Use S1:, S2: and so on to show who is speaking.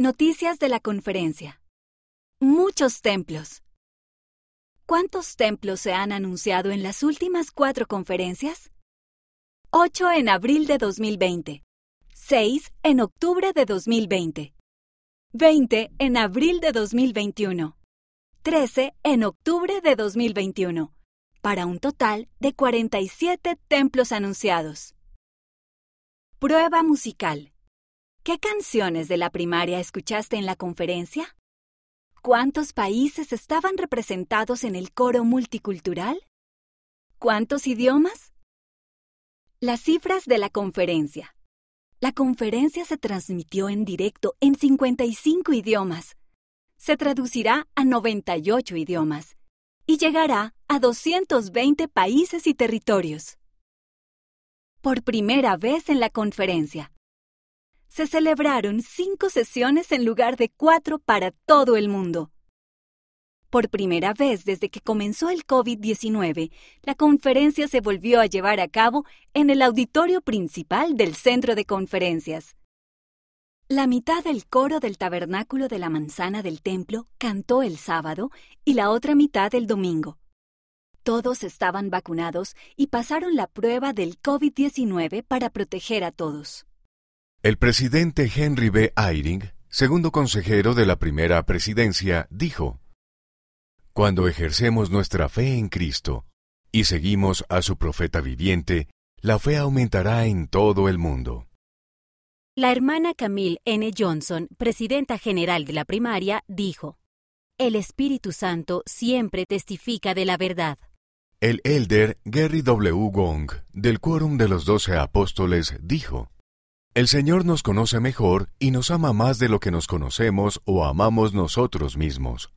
S1: Noticias de la conferencia. Muchos templos. ¿Cuántos templos se han anunciado en las últimas cuatro conferencias? 8 en abril de 2020, 6 en octubre de 2020, 20 en abril de 2021, 13 en octubre de 2021, para un total de 47 templos anunciados. Prueba musical. ¿Qué canciones de la primaria escuchaste en la conferencia? ¿Cuántos países estaban representados en el coro multicultural? ¿Cuántos idiomas? Las cifras de la conferencia. La conferencia se transmitió en directo en 55 idiomas. Se traducirá a 98 idiomas y llegará a 220 países y territorios. Por primera vez en la conferencia, se celebraron cinco sesiones en lugar de cuatro para todo el mundo. Por primera vez desde que comenzó el COVID-19, la conferencia se volvió a llevar a cabo en el auditorio principal del centro de conferencias. La mitad del coro del tabernáculo de la manzana del templo cantó el sábado y la otra mitad el domingo. Todos estaban vacunados y pasaron la prueba del COVID-19 para proteger a todos.
S2: El presidente Henry B. Eyring, segundo consejero de la primera presidencia, dijo, Cuando ejercemos nuestra fe en Cristo y seguimos a su profeta viviente, la fe aumentará en todo el mundo.
S3: La hermana Camille N. Johnson, presidenta general de la primaria, dijo, El Espíritu Santo siempre testifica de la verdad.
S2: El elder Gary W. Gong, del Quórum de los Doce Apóstoles, dijo, el Señor nos conoce mejor y nos ama más de lo que nos conocemos o amamos nosotros mismos.